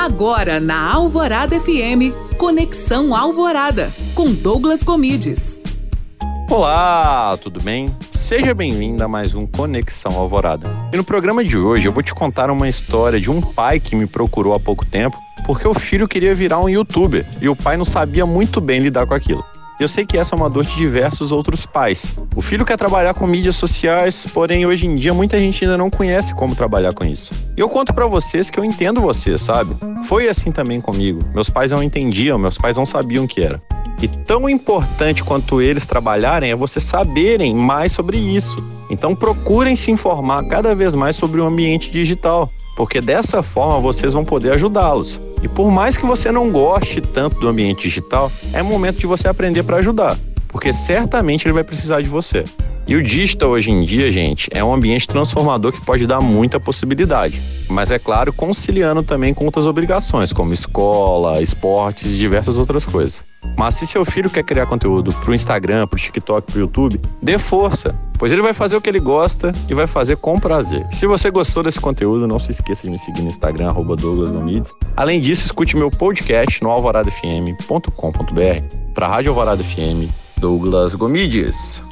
Agora na Alvorada FM, Conexão Alvorada, com Douglas Comides. Olá, tudo bem? Seja bem-vindo a mais um Conexão Alvorada. E no programa de hoje eu vou te contar uma história de um pai que me procurou há pouco tempo porque o filho queria virar um youtuber e o pai não sabia muito bem lidar com aquilo. Eu sei que essa é uma dor de diversos outros pais. O filho quer trabalhar com mídias sociais, porém hoje em dia muita gente ainda não conhece como trabalhar com isso. E eu conto para vocês que eu entendo vocês, sabe? Foi assim também comigo. Meus pais não entendiam, meus pais não sabiam o que era. E tão importante quanto eles trabalharem é vocês saberem mais sobre isso. Então procurem se informar cada vez mais sobre o ambiente digital porque dessa forma vocês vão poder ajudá-los. E por mais que você não goste tanto do ambiente digital, é momento de você aprender para ajudar, porque certamente ele vai precisar de você. E o digital hoje em dia, gente, é um ambiente transformador que pode dar muita possibilidade. Mas é claro, conciliando também com outras obrigações, como escola, esportes e diversas outras coisas. Mas se seu filho quer criar conteúdo para o Instagram, para o TikTok, para o YouTube, dê força, pois ele vai fazer o que ele gosta e vai fazer com prazer. Se você gostou desse conteúdo, não se esqueça de me seguir no Instagram, arroba Além disso, escute meu podcast no alvoradafm.com.br para a Rádio Alvorada FM, Douglas Gomides.